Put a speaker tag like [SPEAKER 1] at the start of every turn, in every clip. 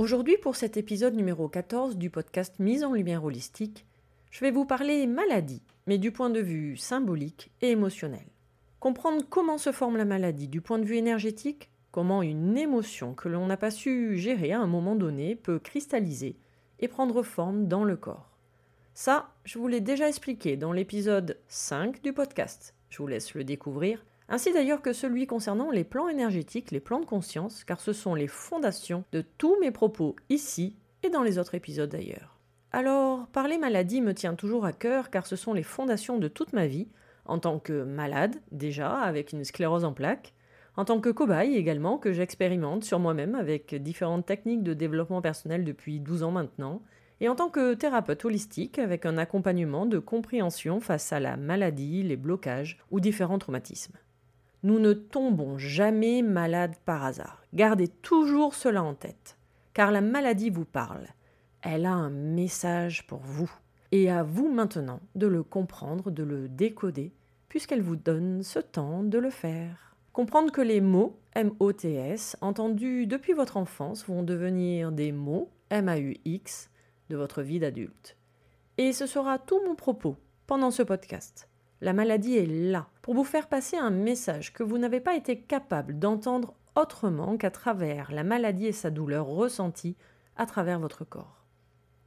[SPEAKER 1] Aujourd'hui, pour cet épisode numéro 14 du podcast Mise en lumière holistique, je vais vous parler maladie, mais du point de vue symbolique et émotionnel. Comprendre comment se forme la maladie du point de vue énergétique, comment une émotion que l'on n'a pas su gérer à un moment donné peut cristalliser et prendre forme dans le corps. Ça, je vous l'ai déjà expliqué dans l'épisode 5 du podcast. Je vous laisse le découvrir ainsi d'ailleurs que celui concernant les plans énergétiques, les plans de conscience, car ce sont les fondations de tous mes propos ici et dans les autres épisodes d'ailleurs. Alors, parler maladie me tient toujours à cœur car ce sont les fondations de toute ma vie, en tant que malade déjà, avec une sclérose en plaques, en tant que cobaye également, que j'expérimente sur moi-même avec différentes techniques de développement personnel depuis 12 ans maintenant, et en tant que thérapeute holistique avec un accompagnement de compréhension face à la maladie, les blocages ou différents traumatismes. Nous ne tombons jamais malades par hasard. Gardez toujours cela en tête, car la maladie vous parle. Elle a un message pour vous. Et à vous maintenant de le comprendre, de le décoder, puisqu'elle vous donne ce temps de le faire. Comprendre que les mots M-O-T-S, entendus depuis votre enfance, vont devenir des mots M-A-U-X de votre vie d'adulte. Et ce sera tout mon propos pendant ce podcast. La maladie est là pour vous faire passer un message que vous n'avez pas été capable d'entendre autrement qu'à travers la maladie et sa douleur ressentie à travers votre corps.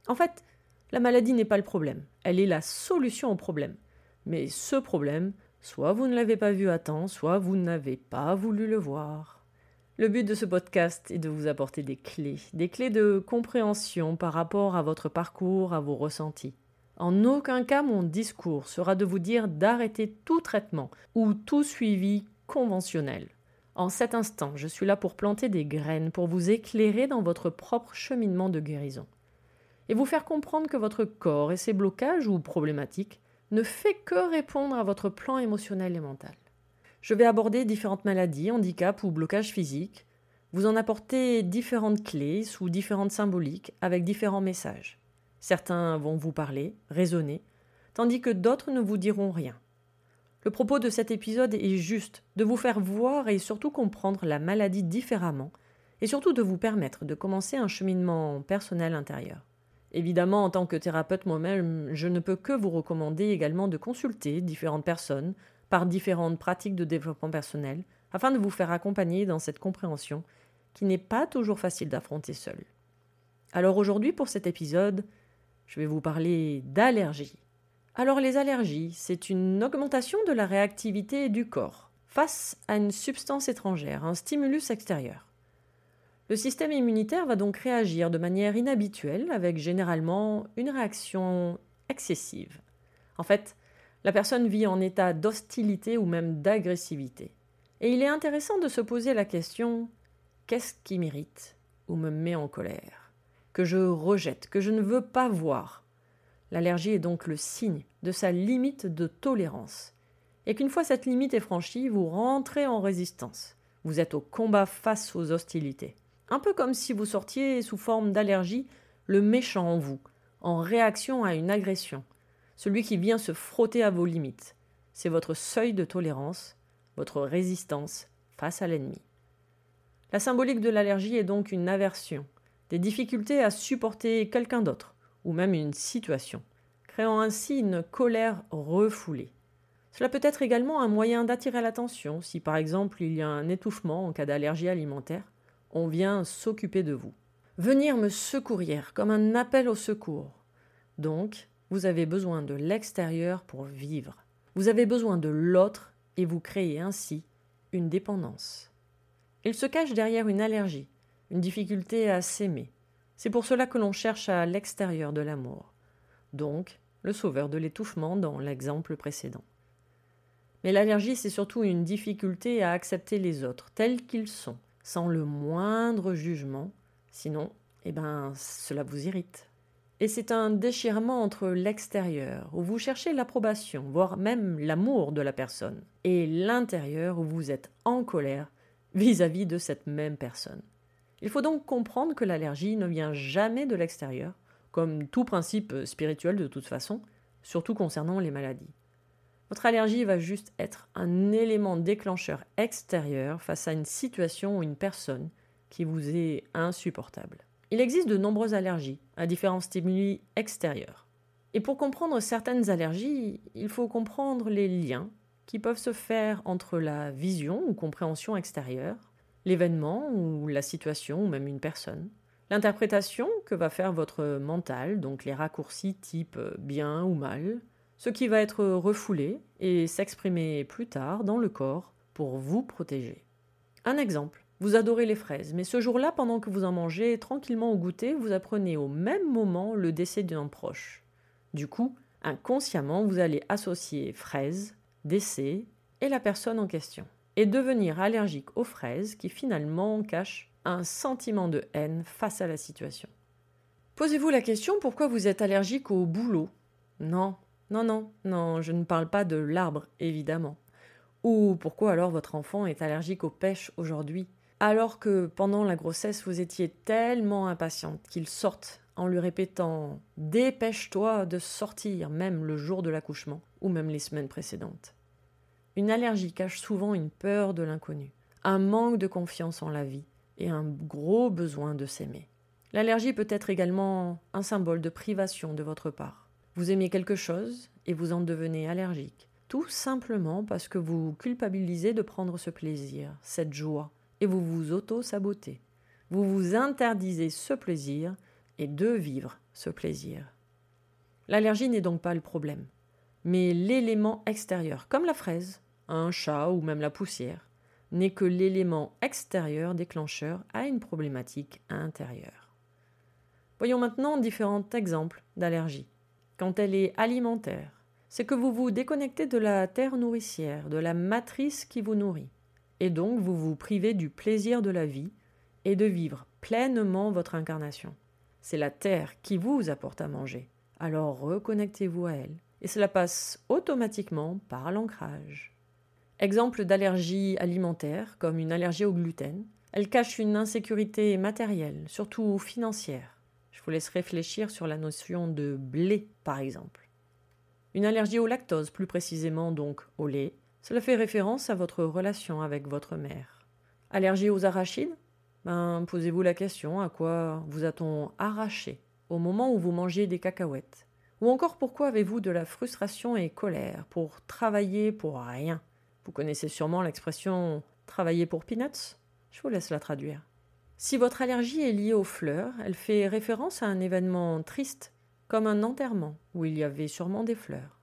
[SPEAKER 1] En fait, la maladie n'est pas le problème, elle est la solution au problème. Mais ce problème, soit vous ne l'avez pas vu à temps, soit vous n'avez pas voulu le voir. Le but de ce podcast est de vous apporter des clés, des clés de compréhension par rapport à votre parcours, à vos ressentis. En aucun cas mon discours sera de vous dire d'arrêter tout traitement ou tout suivi conventionnel. En cet instant, je suis là pour planter des graines, pour vous éclairer dans votre propre cheminement de guérison. Et vous faire comprendre que votre corps et ses blocages ou problématiques ne fait que répondre à votre plan émotionnel et mental. Je vais aborder différentes maladies, handicaps ou blocages physiques, vous en apporter différentes clés sous différentes symboliques avec différents messages. Certains vont vous parler, raisonner, tandis que d'autres ne vous diront rien. Le propos de cet épisode est juste de vous faire voir et surtout comprendre la maladie différemment, et surtout de vous permettre de commencer un cheminement personnel intérieur. Évidemment, en tant que thérapeute moi-même, je ne peux que vous recommander également de consulter différentes personnes par différentes pratiques de développement personnel, afin de vous faire accompagner dans cette compréhension qui n'est pas toujours facile d'affronter seul. Alors aujourd'hui, pour cet épisode, je vais vous parler d'allergies. Alors les allergies, c'est une augmentation de la réactivité du corps face à une substance étrangère, un stimulus extérieur. Le système immunitaire va donc réagir de manière inhabituelle avec généralement une réaction excessive. En fait, la personne vit en état d'hostilité ou même d'agressivité. Et il est intéressant de se poser la question qu'est-ce qui m'irrite ou me met en colère? Que je rejette, que je ne veux pas voir. L'allergie est donc le signe de sa limite de tolérance. Et qu'une fois cette limite est franchie, vous rentrez en résistance. Vous êtes au combat face aux hostilités. Un peu comme si vous sortiez sous forme d'allergie le méchant en vous, en réaction à une agression, celui qui vient se frotter à vos limites. C'est votre seuil de tolérance, votre résistance face à l'ennemi. La symbolique de l'allergie est donc une aversion, des difficultés à supporter quelqu'un d'autre, ou même une situation, créant ainsi une colère refoulée. Cela peut être également un moyen d'attirer l'attention si par exemple il y a un étouffement en cas d'allergie alimentaire, on vient s'occuper de vous. Venir me secourir comme un appel au secours. Donc, vous avez besoin de l'extérieur pour vivre. Vous avez besoin de l'autre et vous créez ainsi une dépendance. Il se cache derrière une allergie, une difficulté à s'aimer. C'est pour cela que l'on cherche à l'extérieur de l'amour. Donc, le sauveur de l'étouffement dans l'exemple précédent. Mais l'allergie, c'est surtout une difficulté à accepter les autres tels qu'ils sont, sans le moindre jugement, sinon, eh ben, cela vous irrite. Et c'est un déchirement entre l'extérieur, où vous cherchez l'approbation, voire même l'amour de la personne, et l'intérieur, où vous êtes en colère vis-à-vis de cette même personne. Il faut donc comprendre que l'allergie ne vient jamais de l'extérieur, comme tout principe spirituel de toute façon, surtout concernant les maladies. Votre allergie va juste être un élément déclencheur extérieur face à une situation ou une personne qui vous est insupportable. Il existe de nombreuses allergies à différents stimuli extérieurs. Et pour comprendre certaines allergies, il faut comprendre les liens qui peuvent se faire entre la vision ou compréhension extérieure, l'événement ou la situation ou même une personne, l'interprétation que va faire votre mental, donc les raccourcis type bien ou mal, ce qui va être refoulé et s'exprimer plus tard dans le corps pour vous protéger. Un exemple. Vous adorez les fraises, mais ce jour-là, pendant que vous en mangez tranquillement au goûter, vous apprenez au même moment le décès d'un proche. Du coup, inconsciemment, vous allez associer fraises, décès et la personne en question, et devenir allergique aux fraises qui finalement cachent un sentiment de haine face à la situation. Posez-vous la question pourquoi vous êtes allergique au boulot Non, non, non, non, je ne parle pas de l'arbre, évidemment. Ou pourquoi alors votre enfant est allergique aux pêches aujourd'hui, alors que pendant la grossesse vous étiez tellement impatiente qu'il sorte en lui répétant Dépêche-toi de sortir, même le jour de l'accouchement, ou même les semaines précédentes. Une allergie cache souvent une peur de l'inconnu, un manque de confiance en la vie et un gros besoin de s'aimer. L'allergie peut être également un symbole de privation de votre part. Vous aimez quelque chose et vous en devenez allergique, tout simplement parce que vous culpabilisez de prendre ce plaisir, cette joie, et vous vous auto-sabotez. Vous vous interdisez ce plaisir et de vivre ce plaisir. L'allergie n'est donc pas le problème, mais l'élément extérieur, comme la fraise, un chat ou même la poussière, n'est que l'élément extérieur déclencheur à une problématique intérieure. Voyons maintenant différents exemples d'allergie quand elle est alimentaire, c'est que vous vous déconnectez de la terre nourricière, de la matrice qui vous nourrit, et donc vous vous privez du plaisir de la vie et de vivre pleinement votre incarnation. C'est la terre qui vous apporte à manger, alors reconnectez-vous à elle, et cela passe automatiquement par l'ancrage. Exemple d'allergie alimentaire, comme une allergie au gluten, elle cache une insécurité matérielle, surtout financière. Vous laisse réfléchir sur la notion de blé, par exemple. Une allergie au lactose, plus précisément donc au lait, cela fait référence à votre relation avec votre mère. Allergie aux arachides? Ben, Posez-vous la question à quoi vous a-t-on arraché au moment où vous mangiez des cacahuètes? Ou encore pourquoi avez-vous de la frustration et colère pour travailler pour rien? Vous connaissez sûrement l'expression travailler pour peanuts Je vous laisse la traduire. Si votre allergie est liée aux fleurs, elle fait référence à un événement triste, comme un enterrement où il y avait sûrement des fleurs.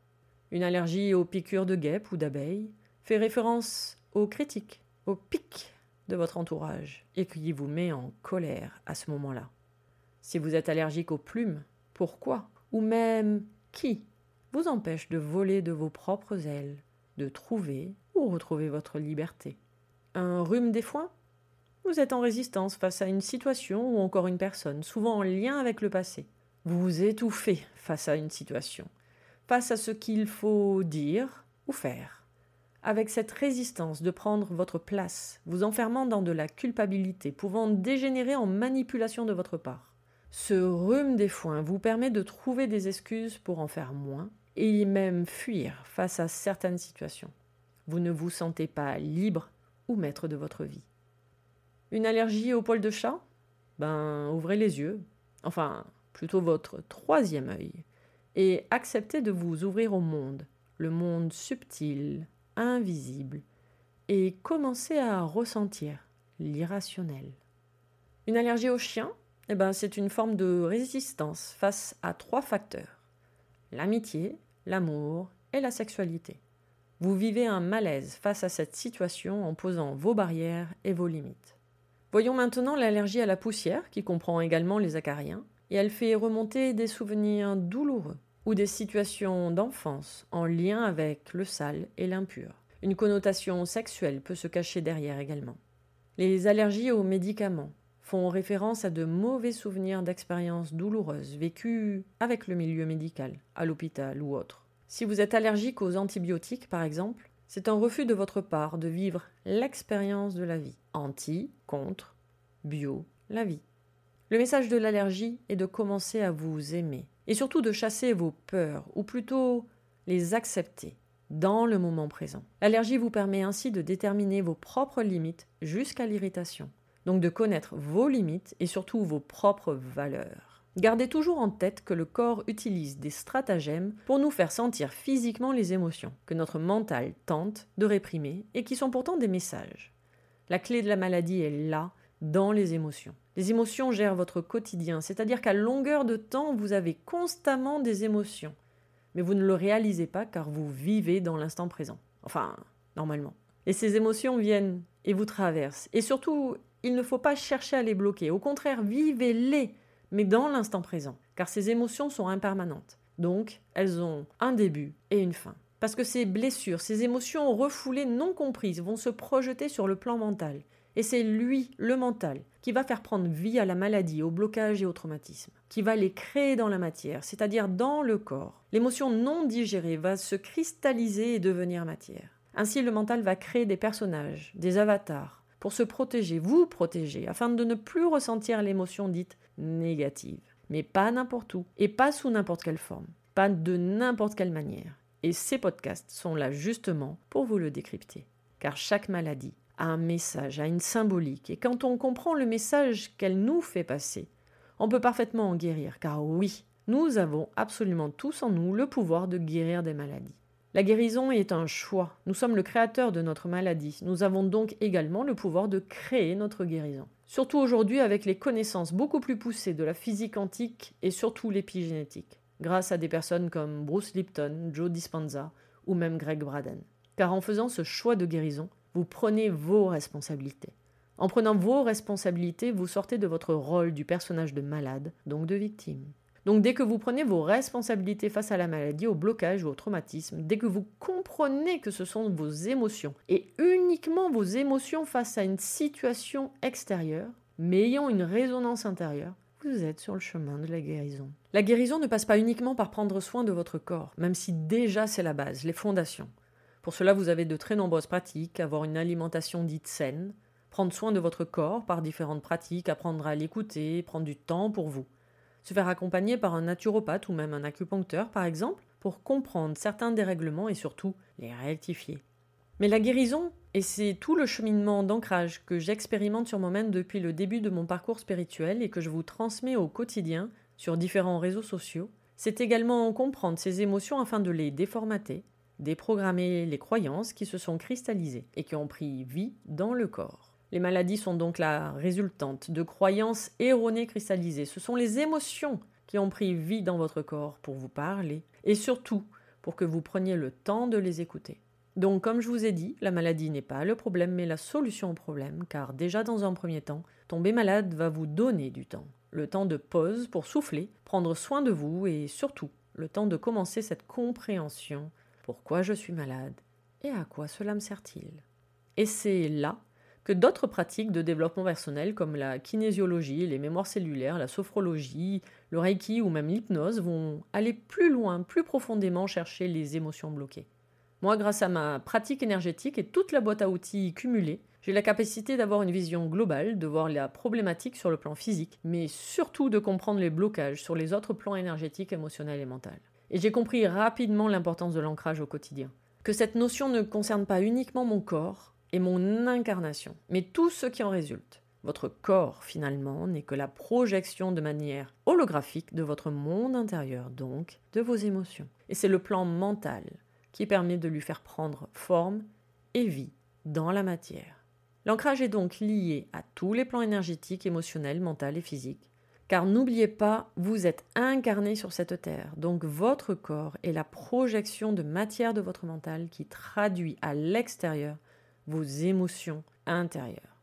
[SPEAKER 1] Une allergie aux piqûres de guêpes ou d'abeilles fait référence aux critiques, aux pics de votre entourage et qui vous met en colère à ce moment-là. Si vous êtes allergique aux plumes, pourquoi Ou même qui vous empêche de voler de vos propres ailes, de trouver ou retrouver votre liberté? Un rhume des foins? Vous êtes en résistance face à une situation ou encore une personne, souvent en lien avec le passé. Vous vous étouffez face à une situation, face à ce qu'il faut dire ou faire. Avec cette résistance de prendre votre place, vous enfermant dans de la culpabilité, pouvant dégénérer en manipulation de votre part. Ce rhume des foins vous permet de trouver des excuses pour en faire moins et même fuir face à certaines situations. Vous ne vous sentez pas libre ou maître de votre vie. Une allergie au poil de chat? Ben, ouvrez les yeux, enfin, plutôt votre troisième œil, et acceptez de vous ouvrir au monde, le monde subtil, invisible, et commencez à ressentir l'irrationnel. Une allergie au chien? Eh ben, c'est une forme de résistance face à trois facteurs l'amitié, l'amour et la sexualité. Vous vivez un malaise face à cette situation en posant vos barrières et vos limites. Voyons maintenant l'allergie à la poussière, qui comprend également les acariens, et elle fait remonter des souvenirs douloureux ou des situations d'enfance en lien avec le sale et l'impur. Une connotation sexuelle peut se cacher derrière également. Les allergies aux médicaments, font référence à de mauvais souvenirs d'expériences douloureuses vécues avec le milieu médical, à l'hôpital ou autre. Si vous êtes allergique aux antibiotiques, par exemple, c'est un refus de votre part de vivre l'expérience de la vie. Anti, contre, bio, la vie. Le message de l'allergie est de commencer à vous aimer et surtout de chasser vos peurs, ou plutôt les accepter dans le moment présent. L'allergie vous permet ainsi de déterminer vos propres limites jusqu'à l'irritation. Donc de connaître vos limites et surtout vos propres valeurs. Gardez toujours en tête que le corps utilise des stratagèmes pour nous faire sentir physiquement les émotions que notre mental tente de réprimer et qui sont pourtant des messages. La clé de la maladie est là, dans les émotions. Les émotions gèrent votre quotidien, c'est-à-dire qu'à longueur de temps, vous avez constamment des émotions. Mais vous ne le réalisez pas car vous vivez dans l'instant présent. Enfin, normalement. Et ces émotions viennent et vous traversent. Et surtout, il ne faut pas chercher à les bloquer. Au contraire, vivez-les, mais dans l'instant présent, car ces émotions sont impermanentes. Donc, elles ont un début et une fin. Parce que ces blessures, ces émotions refoulées non comprises vont se projeter sur le plan mental. Et c'est lui, le mental, qui va faire prendre vie à la maladie, au blocage et au traumatisme, qui va les créer dans la matière, c'est-à-dire dans le corps. L'émotion non digérée va se cristalliser et devenir matière. Ainsi, le mental va créer des personnages, des avatars, pour se protéger, vous protéger, afin de ne plus ressentir l'émotion dite négative. Mais pas n'importe où, et pas sous n'importe quelle forme, pas de n'importe quelle manière. Et ces podcasts sont là justement pour vous le décrypter. Car chaque maladie a un message, a une symbolique, et quand on comprend le message qu'elle nous fait passer, on peut parfaitement en guérir, car oui, nous avons absolument tous en nous le pouvoir de guérir des maladies. La guérison est un choix. Nous sommes le créateur de notre maladie. Nous avons donc également le pouvoir de créer notre guérison. Surtout aujourd'hui avec les connaissances beaucoup plus poussées de la physique quantique et surtout l'épigénétique, grâce à des personnes comme Bruce Lipton, Joe Dispenza ou même Greg Braden. Car en faisant ce choix de guérison, vous prenez vos responsabilités. En prenant vos responsabilités, vous sortez de votre rôle du personnage de malade, donc de victime. Donc dès que vous prenez vos responsabilités face à la maladie, au blocage ou au traumatisme, dès que vous comprenez que ce sont vos émotions, et uniquement vos émotions face à une situation extérieure, mais ayant une résonance intérieure, vous êtes sur le chemin de la guérison. La guérison ne passe pas uniquement par prendre soin de votre corps, même si déjà c'est la base, les fondations. Pour cela, vous avez de très nombreuses pratiques, avoir une alimentation dite saine, prendre soin de votre corps par différentes pratiques, apprendre à l'écouter, prendre du temps pour vous se faire accompagner par un naturopathe ou même un acupuncteur par exemple, pour comprendre certains dérèglements et surtout les rectifier. Mais la guérison, et c'est tout le cheminement d'ancrage que j'expérimente sur moi-même depuis le début de mon parcours spirituel et que je vous transmets au quotidien sur différents réseaux sociaux, c'est également comprendre ces émotions afin de les déformater, déprogrammer les croyances qui se sont cristallisées et qui ont pris vie dans le corps. Les maladies sont donc la résultante de croyances erronées cristallisées. Ce sont les émotions qui ont pris vie dans votre corps pour vous parler et surtout pour que vous preniez le temps de les écouter. Donc, comme je vous ai dit, la maladie n'est pas le problème, mais la solution au problème, car déjà dans un premier temps, tomber malade va vous donner du temps. Le temps de pause pour souffler, prendre soin de vous et surtout le temps de commencer cette compréhension. Pourquoi je suis malade et à quoi cela me sert-il? Et c'est là que d'autres pratiques de développement personnel comme la kinésiologie, les mémoires cellulaires, la sophrologie, le reiki ou même l'hypnose vont aller plus loin, plus profondément chercher les émotions bloquées. Moi, grâce à ma pratique énergétique et toute la boîte à outils cumulée, j'ai la capacité d'avoir une vision globale, de voir la problématique sur le plan physique, mais surtout de comprendre les blocages sur les autres plans énergétiques, émotionnels et mentaux. Et j'ai compris rapidement l'importance de l'ancrage au quotidien. Que cette notion ne concerne pas uniquement mon corps et mon incarnation, mais tout ce qui en résulte. Votre corps, finalement, n'est que la projection de manière holographique de votre monde intérieur, donc de vos émotions. Et c'est le plan mental qui permet de lui faire prendre forme et vie dans la matière. L'ancrage est donc lié à tous les plans énergétiques, émotionnels, mentaux et physiques. Car n'oubliez pas, vous êtes incarné sur cette terre, donc votre corps est la projection de matière de votre mental qui traduit à l'extérieur vos émotions intérieures.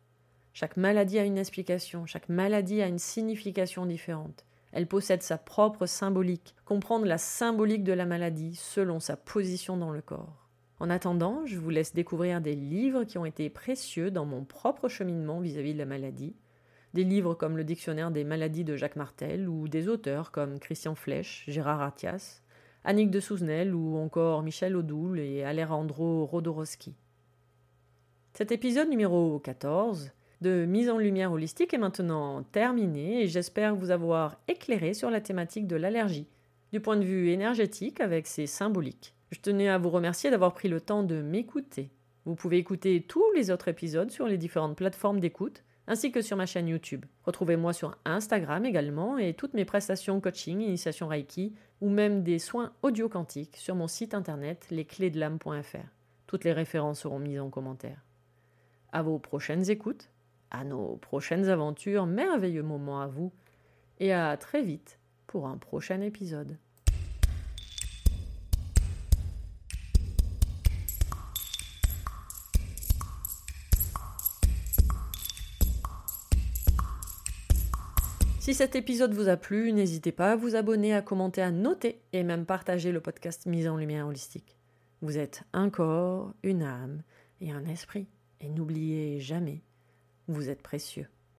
[SPEAKER 1] Chaque maladie a une explication, chaque maladie a une signification différente. Elle possède sa propre symbolique, comprendre la symbolique de la maladie selon sa position dans le corps. En attendant, je vous laisse découvrir des livres qui ont été précieux dans mon propre cheminement vis-à-vis de la maladie. Des livres comme le Dictionnaire des maladies de Jacques Martel ou des auteurs comme Christian Flech, Gérard Attias, Annick de Souzenel ou encore Michel Odoul et Alejandro Rodorowski. Cet épisode numéro 14 de mise en lumière holistique est maintenant terminé et j'espère vous avoir éclairé sur la thématique de l'allergie, du point de vue énergétique avec ses symboliques. Je tenais à vous remercier d'avoir pris le temps de m'écouter. Vous pouvez écouter tous les autres épisodes sur les différentes plateformes d'écoute, ainsi que sur ma chaîne YouTube. Retrouvez-moi sur Instagram également et toutes mes prestations coaching, initiation Reiki ou même des soins audio quantiques sur mon site internet lesclésdelame.fr. Toutes les références seront mises en commentaire. À vos prochaines écoutes, à nos prochaines aventures, merveilleux moments à vous, et à très vite pour un prochain épisode. Si cet épisode vous a plu, n'hésitez pas à vous abonner, à commenter, à noter et même partager le podcast Mise en Lumière Holistique. Vous êtes un corps, une âme et un esprit. Et n'oubliez jamais, vous êtes précieux.